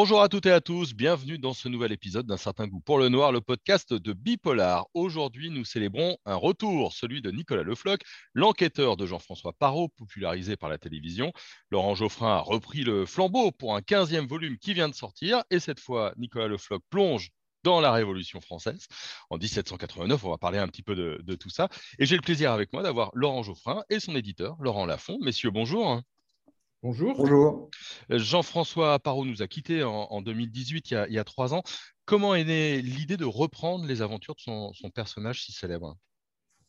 Bonjour à toutes et à tous, bienvenue dans ce nouvel épisode d'un certain goût pour le noir, le podcast de Bipolar. Aujourd'hui, nous célébrons un retour, celui de Nicolas Lefloc, l'enquêteur de Jean-François Parot, popularisé par la télévision. Laurent Geoffrin a repris le flambeau pour un 15e volume qui vient de sortir, et cette fois, Nicolas Lefloc plonge dans la Révolution française. En 1789, on va parler un petit peu de, de tout ça. Et j'ai le plaisir avec moi d'avoir Laurent Geoffrin et son éditeur, Laurent Lafont. Messieurs, bonjour. Bonjour. Bonjour. Euh, Jean-François Parot nous a quittés en, 2018, il y, a, trois ans. Comment est née l'idée de reprendre les aventures de son, personnage si célèbre?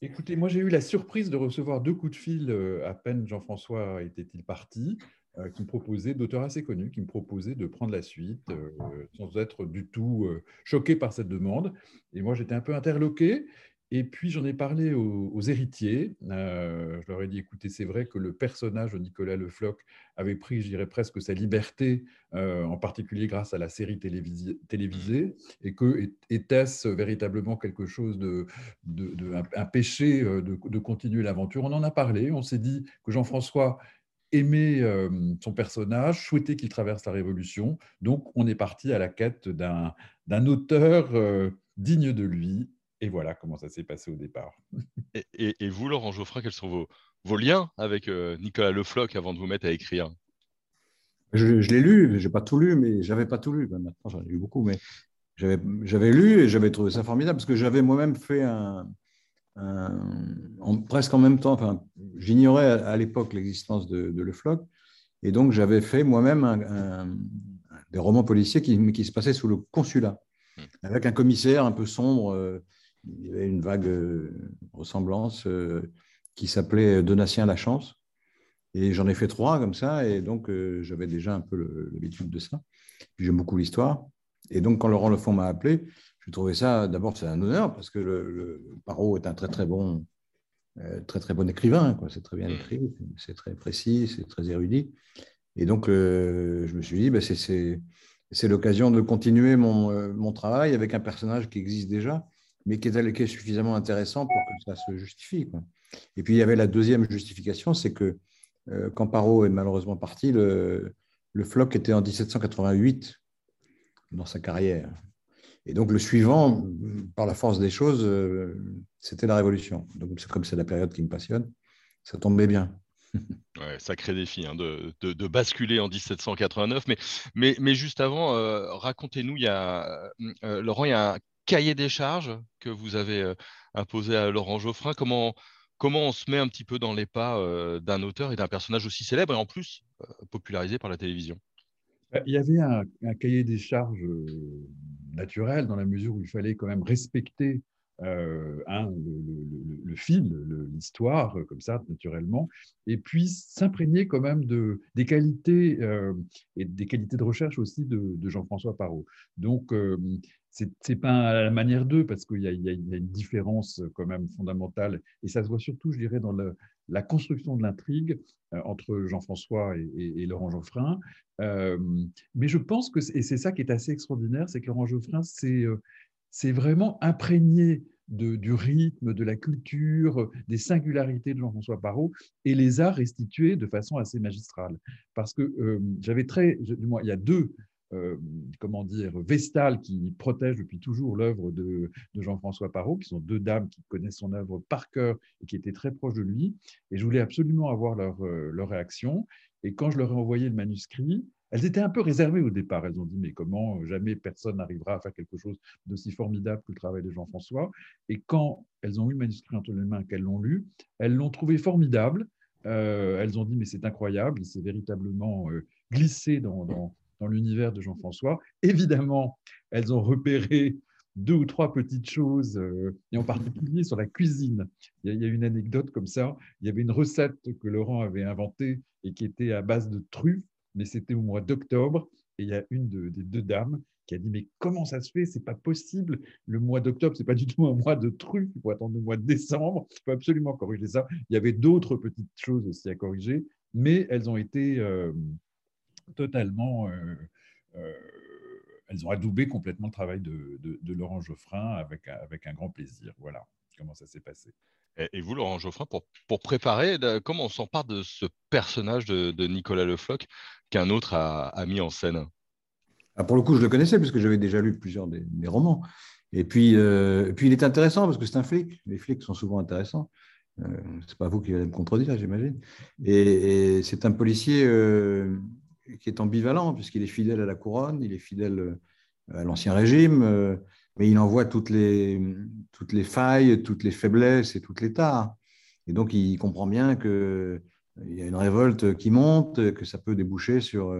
Écoutez, moi j'ai eu la surprise de recevoir deux coups de fil euh, à peine Jean-François était-il parti, euh, qui me proposait, d'auteurs assez connus, qui me proposaient de prendre la suite sans être du tout choqué par cette demande. Et moi j'étais un peu interloqué. Et puis j'en ai parlé aux, héritiers. Euh, je leur ai dit, écoutez, c'est vrai que le personnage de Nicolas Le Floch avait pris, je dirais presque, sa liberté, euh, en particulier grâce à la série télévisée, et que était-ce véritablement quelque chose de, un, péché euh, de, continuer l'aventure? On en a parlé. On s'est dit que Jean-François aimait son personnage, souhaitait qu'il traverse la Révolution. Donc on est parti à la quête d'un auteur digne de lui et voilà comment ça s'est passé au départ. et, vous, Laurent Geoffrin, quels sont vos, liens avec euh, Nicolas Le Floch avant de vous mettre à écrire? Je, l'ai lu, je n'ai pas tout lu, mais j'avais pas tout lu. Ben, maintenant, j'en ai lu beaucoup, mais j'avais lu et j'avais trouvé ça formidable parce que j'avais moi-même fait un, presque en même temps, enfin, j'ignorais à, l'époque l'existence de, Le Floch, et donc j'avais fait moi-même des romans policiers qui, qui, se passaient sous le consulat, hmm. avec un commissaire un peu sombre. Euh, il y avait une vague euh, ressemblance euh, qui s'appelait Donatien La Chance. Et j'en ai fait trois comme ça, et donc euh, j'avais déjà un peu l'habitude de ça. Puis j'aime beaucoup l'histoire. Et donc, quand Laurent Lefond m'a appelé, je trouvais ça, d'abord, c'est un honneur, parce que le, le Parot est un très, très bon, très, très bon écrivain. C'est très bien écrit, c'est très précis, c'est très érudit. Et donc, je me suis dit, bah, c'est l'occasion de continuer mon, mon, travail avec un personnage qui existe déjà mais qui est, suffisamment intéressant pour que ça se justifie. Et puis, il y avait la deuxième justification, c'est que euh, quand Parot est malheureusement parti, le, le floc était en 1788 dans sa carrière. Et donc, le suivant, par la force des choses, euh, c'était la Révolution. Donc, comme c'est la période qui me passionne, ça tombait bien. Ouais, sacré défi hein, de, de, basculer en 1789. Mais, juste avant, euh, racontez-nous, a, Laurent, il y a cahier des charges que vous avez euh, imposé à Laurent Geoffrin. Comment, comment on se met un petit peu dans les pas euh, d'un auteur et d'un personnage aussi célèbre et en plus euh, popularisé par la télévision? Bah, Il y avait un, cahier des charges naturel dans la mesure où il fallait quand même respecter le, le, fil, l'histoire, comme ça, naturellement, et puis s'imprégner quand même de, des qualités et des qualités de recherche aussi de, Jean-François Parot. Donc, c'est pas à la manière d'eux parce qu'il y, a une différence quand même fondamentale et ça se voit surtout, je dirais, dans la construction de l'intrigue euh, entre Jean-François et, Laurent Geoffrin. Euh, mais je pense que, et c'est ça qui est assez extraordinaire, c'est que Laurent Geoffrin, c'est euh, vraiment imprégné du rythme, de la culture, des singularités de Jean-François Parot et les a restitués de façon assez magistrale. Parce que j'avais très, du moins, il y a deux euh, comment dire, vestales qui protègent depuis toujours l'œuvre de, Jean-François Parot, qui sont deux dames qui connaissent son œuvre par cœur et qui étaient très proches de lui. Et je voulais absolument avoir leur, euh, leur réaction. Et quand je leur ai envoyé le manuscrit, elles étaient un peu réservées au départ. Elles ont dit, mais comment jamais personne n'arrivera à faire quelque chose d'aussi formidable que le travail de Jean-François? Et quand elles ont eu le manuscrit entre les mains, qu'elles l'ont lu, elles l'ont trouvé formidable. Euh, elles ont dit, mais c'est incroyable, c'est véritablement glissé dans, dans l'univers de Jean-François. Évidemment, elles ont repéré deux ou trois petites choses, euh, et en particulier sur la cuisine. Il y, a, une anecdote comme ça. Il y avait une recette que Laurent avait inventée et qui était à base de truffes, mais c'était au mois d'octobre. Et il y a une des deux dames qui a dit mais comment ça se fait? C'est pas possible. Le mois d'octobre, c'est pas du tout un mois de truffes. Il faut attendre le mois de décembre. Il faut absolument corriger ça. Il y avait d'autres petites choses aussi à corriger, mais elles ont été euh, totalement. Euh, euh, elles ont adoubé complètement le travail de, Laurent Geoffrin avec, avec un grand plaisir. Voilà comment ça s'est passé. Et vous, Laurent Geoffrin, pour, pour préparer, comment on s'empare de ce personnage de, Nicolas Le Floch qu'un autre a, mis en scène? Ah, pour le coup, je le connaissais puisque j'avais déjà lu plusieurs des, romans. Et puis, euh, puis, il est intéressant parce que c'est un flic. Les flics sont souvent intéressants. Euh, c'est pas vous qui allez me contredire, j'imagine. Et, c'est un policier euh, qui est ambivalent puisqu'il est fidèle à la couronne, il est fidèle à l'ancien régime, mais il en voit toutes les, failles, toutes les faiblesses et toutes les tares. Et donc, il comprend bien qu'il y a une révolte qui monte, que ça peut déboucher sur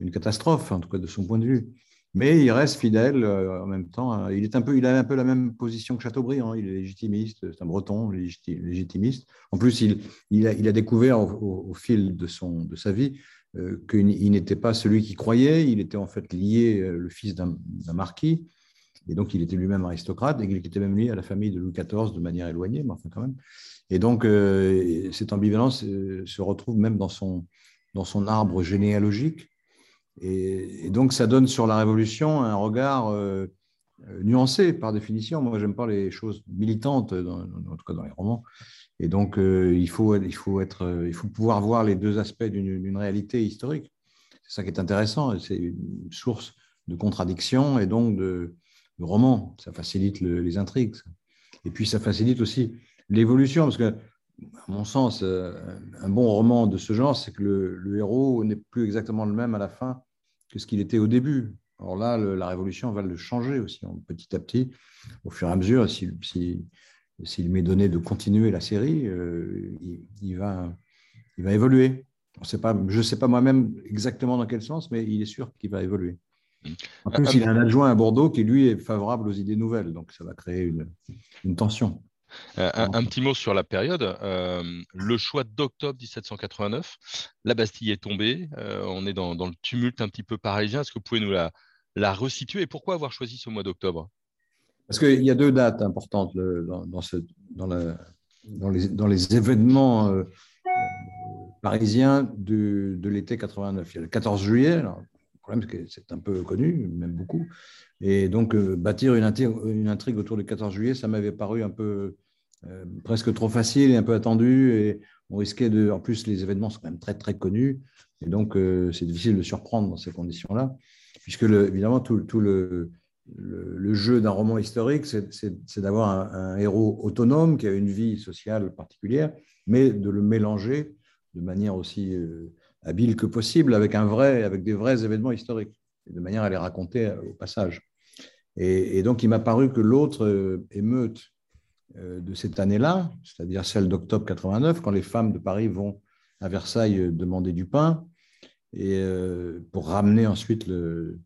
une catastrophe, en tout cas de son point de vue. Mais il reste fidèle euh, en même temps. Hein. Il, est un peu, il a un peu la même position que Chateaubriand. Il est légitimiste, c'est un breton légitimiste. En plus, il, a, découvert au, fil de, son, de sa vie euh, qu'il n'était pas celui qui croyait. Il était en fait lié, euh, le fils d'un marquis. Et donc, il était lui-même aristocrate et il était même lié à la famille de Louis XIV de manière éloignée, mais enfin quand même. Et donc, cette ambivalence se retrouve même dans son, dans son arbre généalogique et, donc, ça donne sur la Révolution un regard euh, euh, nuancé par définition. Moi, j'aime pas les choses militantes, en tout cas dans les romans. Et donc, euh, il, faut, il, faut être, il faut pouvoir voir les deux aspects d'une réalité historique. C'est ça qui est intéressant. C'est une source de contradiction et donc de, de roman. Ça facilite les intrigues. Et puis, ça facilite aussi l'évolution, parce que, à mon sens, un bon roman de ce genre, c'est que le, héros n'est plus exactement le même à la fin que ce qu'il était au début. Alors là, la révolution va le changer aussi, petit à petit, au fur et à mesure. Si, m'est donné de continuer la série, euh, il, va, il va évoluer. pas, je ne sais pas moi-même exactement dans quel sens, mais il est sûr qu'il va évoluer. En plus, il a un adjoint à Bordeaux qui, lui, est favorable aux idées nouvelles, donc ça va créer une, une tension. Euh, un, petit mot sur la période. Euh, le choix d'octobre 1789, la Bastille est tombée. Euh, on est dans, le tumulte un petit peu parisien. Est-ce que vous pouvez nous la, la resituer? Et pourquoi avoir choisi ce mois d'octobre? Parce qu'il y a deux dates importantes dans, les, événements parisiens de, l'été 89. Il y a le 14 juillet. le problème, c'est que c'est un peu connu, même beaucoup. Et donc, bâtir une intrigue, autour du 14 juillet, ça m'avait paru un peu euh, presque trop facile et un peu attendu. Et on risquait de. En plus, les événements sont quand même très, très connus. Et donc, euh, c'est difficile de surprendre dans ces conditions-là. Puisque, évidemment, tout le, le, jeu d'un roman historique, c'est d'avoir un, héros autonome qui a une vie sociale particulière, mais de le mélanger de manière aussi euh, habile que possible avec, un vrai, avec des vrais événements historiques, de manière à les raconter au passage. Et, donc, il m'a paru que l'autre émeute euh, de cette année-là, c'est-à-dire celle d'octobre 89, quand les femmes de Paris vont à Versailles euh, demander du pain, et euh, pour ramener ensuite le...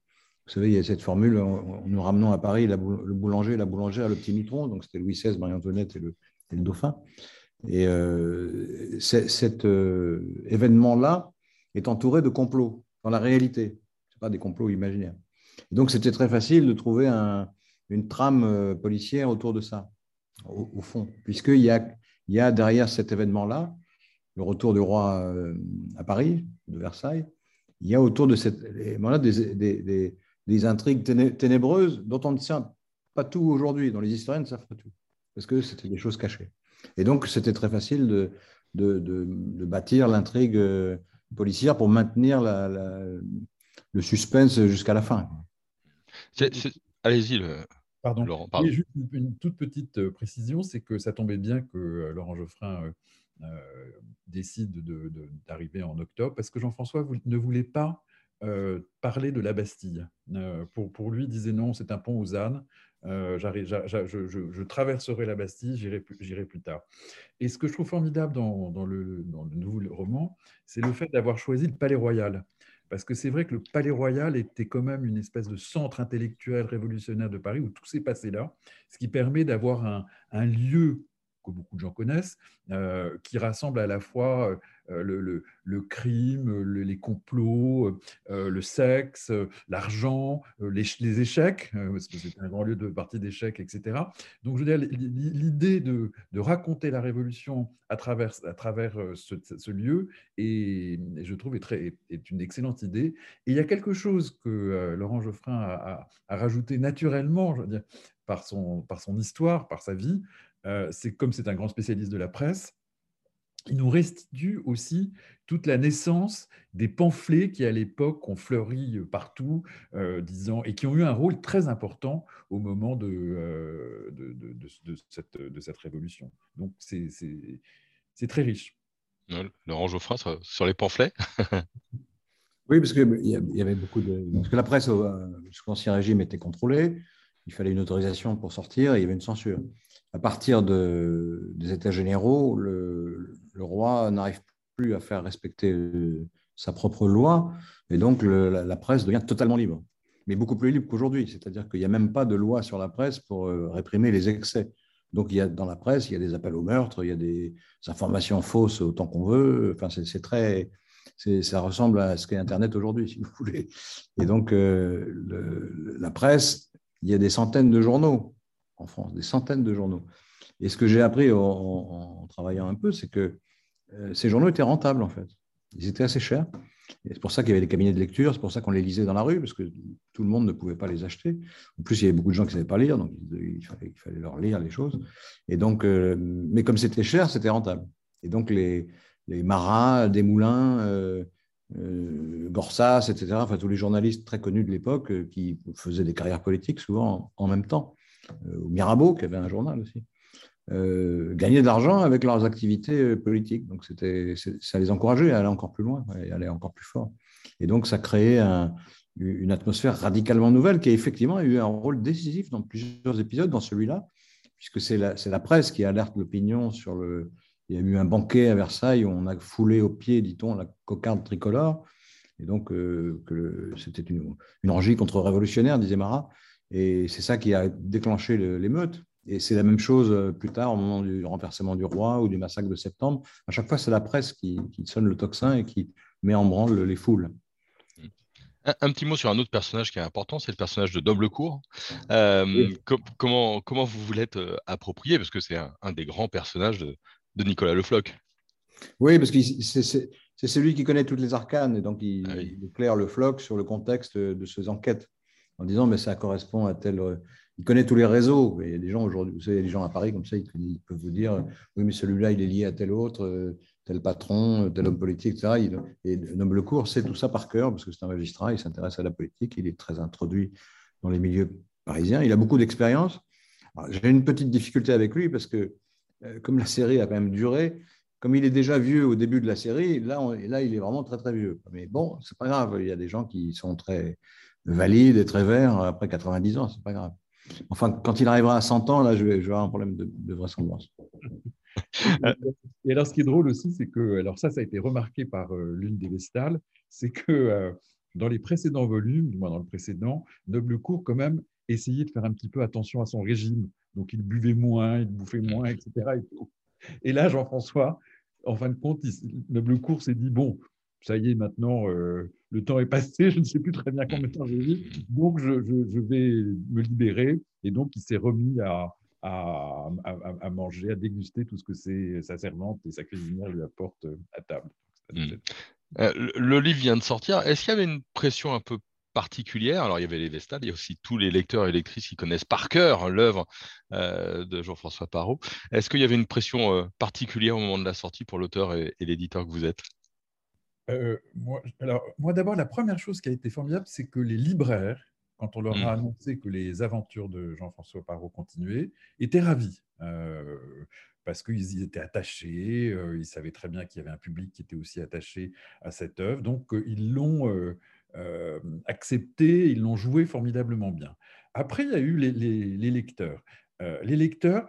Vous savez, il y a cette formule, nous ramenons à Paris le boulanger, la boulangère, le petit mitron, donc c'était Louis XVI, Marie-Antoinette et le, dauphin. Et cet événement-là est entouré de complots dans la réalité, ce pas des complots imaginaires. donc c'était très facile de trouver une trame policière autour de ça au, fond, puisqu'il y a, il y a derrière cet événement-là, le retour du roi euh, à Paris, de Versailles, il y a autour de cette événement-là des, intrigues ténébreuses dont on ne sait pas tout aujourd'hui, dont les historiens ne savent pas tout, parce que c'était des choses cachées. Et donc, c'était très facile de, de, de, bâtir l'intrigue euh, policière pour maintenir la, le suspense jusqu'à la fin. Allez-y. Le... Pardon. juste une, toute petite euh, précision, c'est que ça tombait bien que euh, Laurent Geoffrin euh, décide d'arriver en octobre, parce que Jean-François ne voulait pas parler de la Bastille. pour, pour, lui, disait non, c'est un pont aux ânes. je, je, traverserai la Bastille, j'irai plus, tard. Et ce que je trouve formidable dans, le, nouveau roman, c'est le fait d'avoir choisi le Palais Royal. Parce que c'est vrai que le Palais Royal était quand même une espèce de centre intellectuel révolutionnaire de Paris où tout s'est passé là, ce qui permet d'avoir un lieu que beaucoup de gens connaissent, euh, qui rassemble à la fois euh, le, crime, les complots, euh, le sexe, l'argent, les, échecs, parce que c'est un grand lieu de partie d'échecs, etc. Donc, je veux dire, l'idée de, raconter la Révolution à travers, à travers ce, lieu, et, je trouve, est, est, une excellente idée. Et il y a quelque chose que Laurent Geoffrin a, rajouté naturellement, je veux par son, par son histoire, par sa vie, euh, c'est comme c'est un grand spécialiste de la presse, il nous restitue aussi toute la naissance des pamphlets qui, à l'époque, ont fleuri partout, euh, disant, et qui ont eu un rôle très important au moment de, euh, de, cette, de cette révolution. Donc, c'est très riche. Laurent Geoffrin, sur les pamphlets? Oui, parce qu'il y avait beaucoup de. Parce que la presse, euh, sous l'Ancien Régime, était contrôlée. Il fallait une autorisation pour sortir et il y avait une censure. À partir de, des États généraux, le, le roi n'arrive plus à faire respecter euh, sa propre loi, et donc la, presse devient totalement libre, mais beaucoup plus libre qu'aujourd'hui. C'est-à-dire qu'il n'y a même pas de loi sur la presse pour euh, réprimer les excès. Donc il y a, dans la presse, il y a des appels au meurtre, il y a des informations fausses autant qu'on veut. Enfin, c'est très, ça ressemble à ce qu'est Internet aujourd'hui, si vous voulez. Et donc euh, la presse, il y a des centaines de journaux en France, des centaines de journaux. Et ce que j'ai appris en, travaillant un peu, c'est que euh, ces journaux étaient rentables, en fait. Ils étaient assez chers. C'est pour ça qu'il y avait des cabinets de lecture, c'est pour ça qu'on les lisait dans la rue, parce que tout le monde ne pouvait pas les acheter. En plus, il y avait beaucoup de gens qui ne savaient pas lire, donc il fallait, leur lire les choses. Et donc, euh, mais comme c'était cher, c'était rentable. Et donc, les, les Marat, Desmoulins, euh, euh, Gorsas, etc., enfin, tous les journalistes très connus de l'époque qui faisaient des carrières politiques souvent en, en même temps. Mirabeau, qui avait un journal aussi. Euh, gagner de l'argent avec leurs activités euh, politiques. Donc, ça les encourageait à aller encore plus loin, à aller encore plus fort. Et donc, ça créait une atmosphère radicalement nouvelle qui a effectivement eu un rôle décisif dans plusieurs épisodes, dans celui-là, puisque c'est la, presse qui alerte l'opinion sur le. Il y a eu un banquet à Versailles où on a foulé au pied, dit-on, la cocarde tricolore. Et donc, euh, c'était une, une orgie contre-révolutionnaire, disait Marat. Et c'est ça qui a déclenché l'émeute. Et c'est la même chose euh, plus tard, au moment du renversement du roi ou du massacre de septembre. À chaque fois, c'est la presse qui, sonne le tocsin et qui met en branle les foules. Un, petit mot sur un autre personnage qui est important, c'est le personnage de Doblecourt. Euh, comment, comment vous voulez être euh, approprié? Parce que c'est un, des grands personnages de, Nicolas Le Floch. Oui, parce que c'est celui qui connaît toutes les arcanes et donc il, ah éclaire Le Floch sur le contexte de ces enquêtes en disant mais ça correspond à tel il connaît tous les réseaux. Il y a des gens aujourd'hui, vous savez, il des gens à Paris comme ça, ils, peuvent vous dire oui, mais celui-là, il est lié à tel autre, euh, tel patron, tel homme politique, etc. et Noble Cour sait tout ça par cœur parce que c'est un magistrat, il s'intéresse à la politique, il est très introduit dans les milieux parisiens. Il a beaucoup d'expérience. J'ai une petite difficulté avec lui parce que, euh, comme la série a quand même duré, comme il est déjà vieux au début de la série, là, là il est vraiment très, très vieux. Mais bon, c'est pas grave. Il y a des gens qui sont très valides et très verts après 90 ans, c'est pas grave. Enfin, quand il arrivera à 100 ans, là, je vais, avoir un problème de, vraisemblance. Et alors, ce qui est drôle aussi, c'est que, alors ça, ça a été remarqué par euh, l'une des Vestales, c'est que euh, dans les précédents volumes, du moins dans le précédent, Noblecourt, quand même, essayait de faire un petit peu attention à son régime. Donc, il buvait moins, il bouffait moins, etc. Et, là, Jean-François, en fin de compte, Noblecourt s'est dit, bon, ça y est, maintenant, euh, le temps est passé, je ne sais plus très bien combien de temps j'ai vu, donc je, vais me libérer. Et donc, il s'est remis à, manger, à déguster tout ce que sa servante et sa cuisinière lui apportent à table. Hmm. Euh, le livre vient de sortir. Est-ce qu'il y avait une pression un peu particulière Alors, il y avait les Vestales, il y a aussi tous les lecteurs et lectrices qui connaissent par cœur l'œuvre euh, de Jean-François Parot. Est-ce qu'il y avait une pression particulière au moment de la sortie pour l'auteur et l'éditeur que vous êtes? Euh, moi, alors, moi d'abord, la première chose qui a été formidable, c'est que les libraires, quand on leur a mmh. annoncé que les aventures de Jean-François Parot continuaient, étaient ravis. Euh, parce qu'ils y étaient attachés, euh, ils savaient très bien qu'il y avait un public qui était aussi attaché à cette œuvre, donc ils l'ont accepté, ils l'ont joué formidablement bien. Après, il y a eu les, lecteurs. les lecteurs,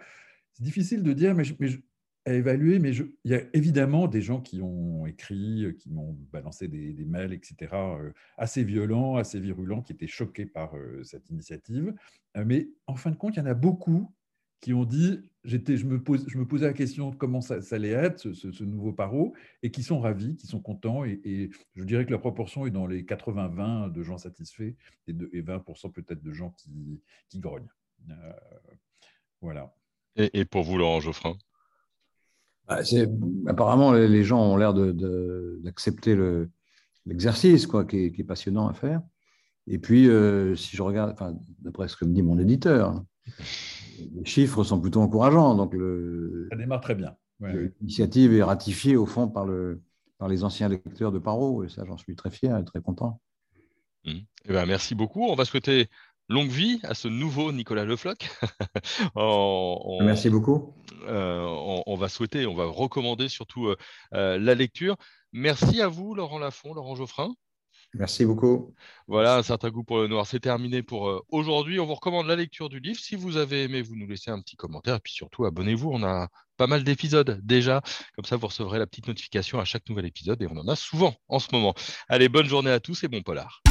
c'est difficile de dire, mais, à évaluer, mais il y a évidemment des gens qui ont écrit, euh, qui m'ont balancé des, mails, etc., euh, assez violents, assez virulents, qui étaient choqués par euh, cette initiative. mais en fin de compte, il y en a beaucoup qui ont dit, je, me pose, je me posais la question de comment ça, allait être, ce, nouveau paro, et qui sont ravis, qui sont contents. Et, je dirais que la proportion est dans les 80-20 de gens satisfaits et, de, 20% peut-être de gens qui, qui grognent. voilà. Et, et pour vous, Laurent Geoffrin? Bah, apparemment, les gens ont l'air d'accepter de, l'exercice, quoi, qui est, passionnant à faire. Et puis, euh, si je regarde, d'après ce que me dit mon éditeur, les chiffres sont plutôt encourageants. Donc le... Ça démarre très bien. L'initiative est ratifiée au fond par, le, par les anciens lecteurs de Paro, et ça, j'en suis très fier et très content. Mmh. Eh ben, merci beaucoup. On va souhaiter longue vie à ce nouveau Nicolas Lefloc. Merci beaucoup. Euh, on, va souhaiter, on va recommander surtout euh, euh, la lecture. Merci à vous, Laurent Lafont, Laurent Geoffrin. Merci beaucoup. Voilà, un certain goût pour le noir. C'est terminé pour aujourd'hui. On vous recommande la lecture du livre. Si vous avez aimé, vous nous laissez un petit commentaire. Et puis surtout, abonnez-vous. On a pas mal d'épisodes déjà. Comme ça, vous recevrez la petite notification à chaque nouvel épisode. Et on en a souvent en ce moment. Allez, bonne journée à tous et bon polar.